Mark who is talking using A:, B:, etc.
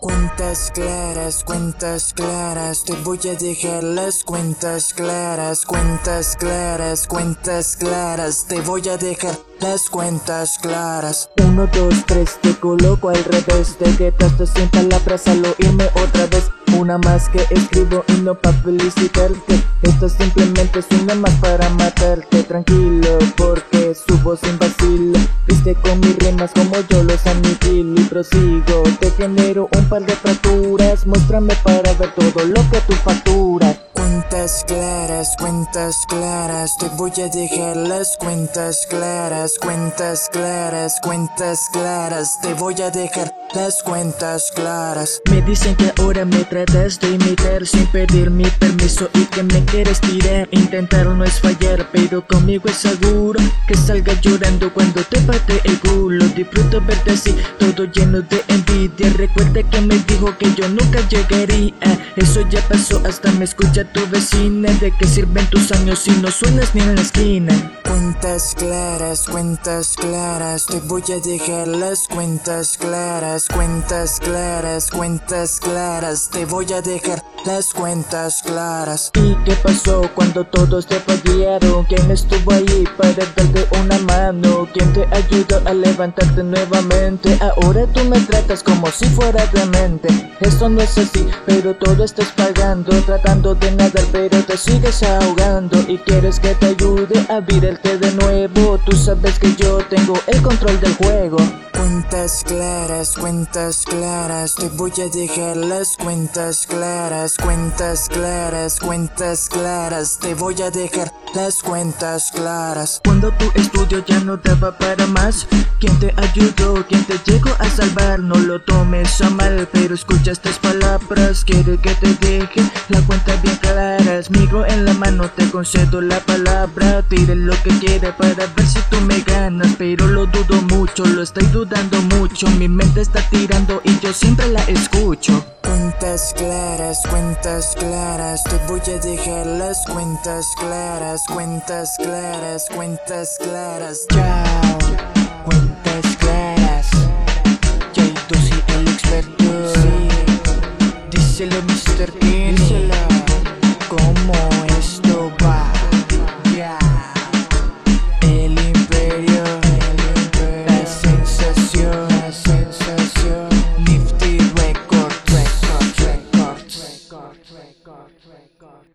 A: Cuentas claras, cuentas claras, te voy a dejar las cuentas claras, cuentas claras, cuentas claras, te voy a dejar las cuentas claras.
B: Uno, dos, tres, te coloco al revés, te quedaste sin palabras al oírme otra vez. Una más que escribo y no para felicitarte, esto simplemente es una más para matarte, tranquilo, porque su voz sin vacilo, con mis rimas como yo los aniquilo y prosigo, te genero un par de fracturas. Muéstrame para ver todo lo que tú facturas
A: Claras, cuentas claras Te voy a dejar las cuentas claras Cuentas claras, cuentas claras Te voy a dejar las cuentas claras.
B: Me dicen que ahora me tratas de imitar Sin pedir mi permiso y que me quieres tirar. Intentar no es fallar, pero conmigo es seguro Que salga llorando cuando te pate el culo. Disfruto verte así, todo lleno de envidia Recuerda que me dijo que yo nunca llegaría Eso ya pasó, hasta me escucha tu vecina ¿De qué sirven tus años si no suenas ni en la esquina?
A: Cuentas claras, cuentas claras Te voy a dejar las cuentas claras Cuentas claras, cuentas claras Te voy a dejar las cuentas claras
B: ¿Y qué pasó cuando todos te fallaron? ¿Quién estuvo ahí para darte una mano? ¿Quién te ayudó a levantarte nuevamente? Ahora tú me tratas como si fuera demente Eso no es así, pero todo estás pagando Tratando de nadar pero te sigues ahogando. Y quieres que te ayude a virarte de nuevo. Tú sabes que yo tengo el control del juego
A: Cuentas claras, cuentas claras, te voy a dejar las cuentas claras, cuentas claras, cuentas claras, te voy a dejar las cuentas claras.
B: Cuando tu estudio ya no daba para más, ¿quién te ayudó? ¿Quién te llegó a salvar? No lo tomes a mal, pero escucha estas palabras, quiere que te deje la cuenta bien clara. Migro en la mano, te concedo la palabra, tire lo que quiere para ver si tú me ganas, pero lo dudo mucho, lo estoy dudando dando mucho Mi mente está tirando y yo siempre la escucho.
A: Cuentas claras, cuentas claras Te voy a dejar las cuentas claras Cuentas claras, cuentas claras.
B: Chao, Red God.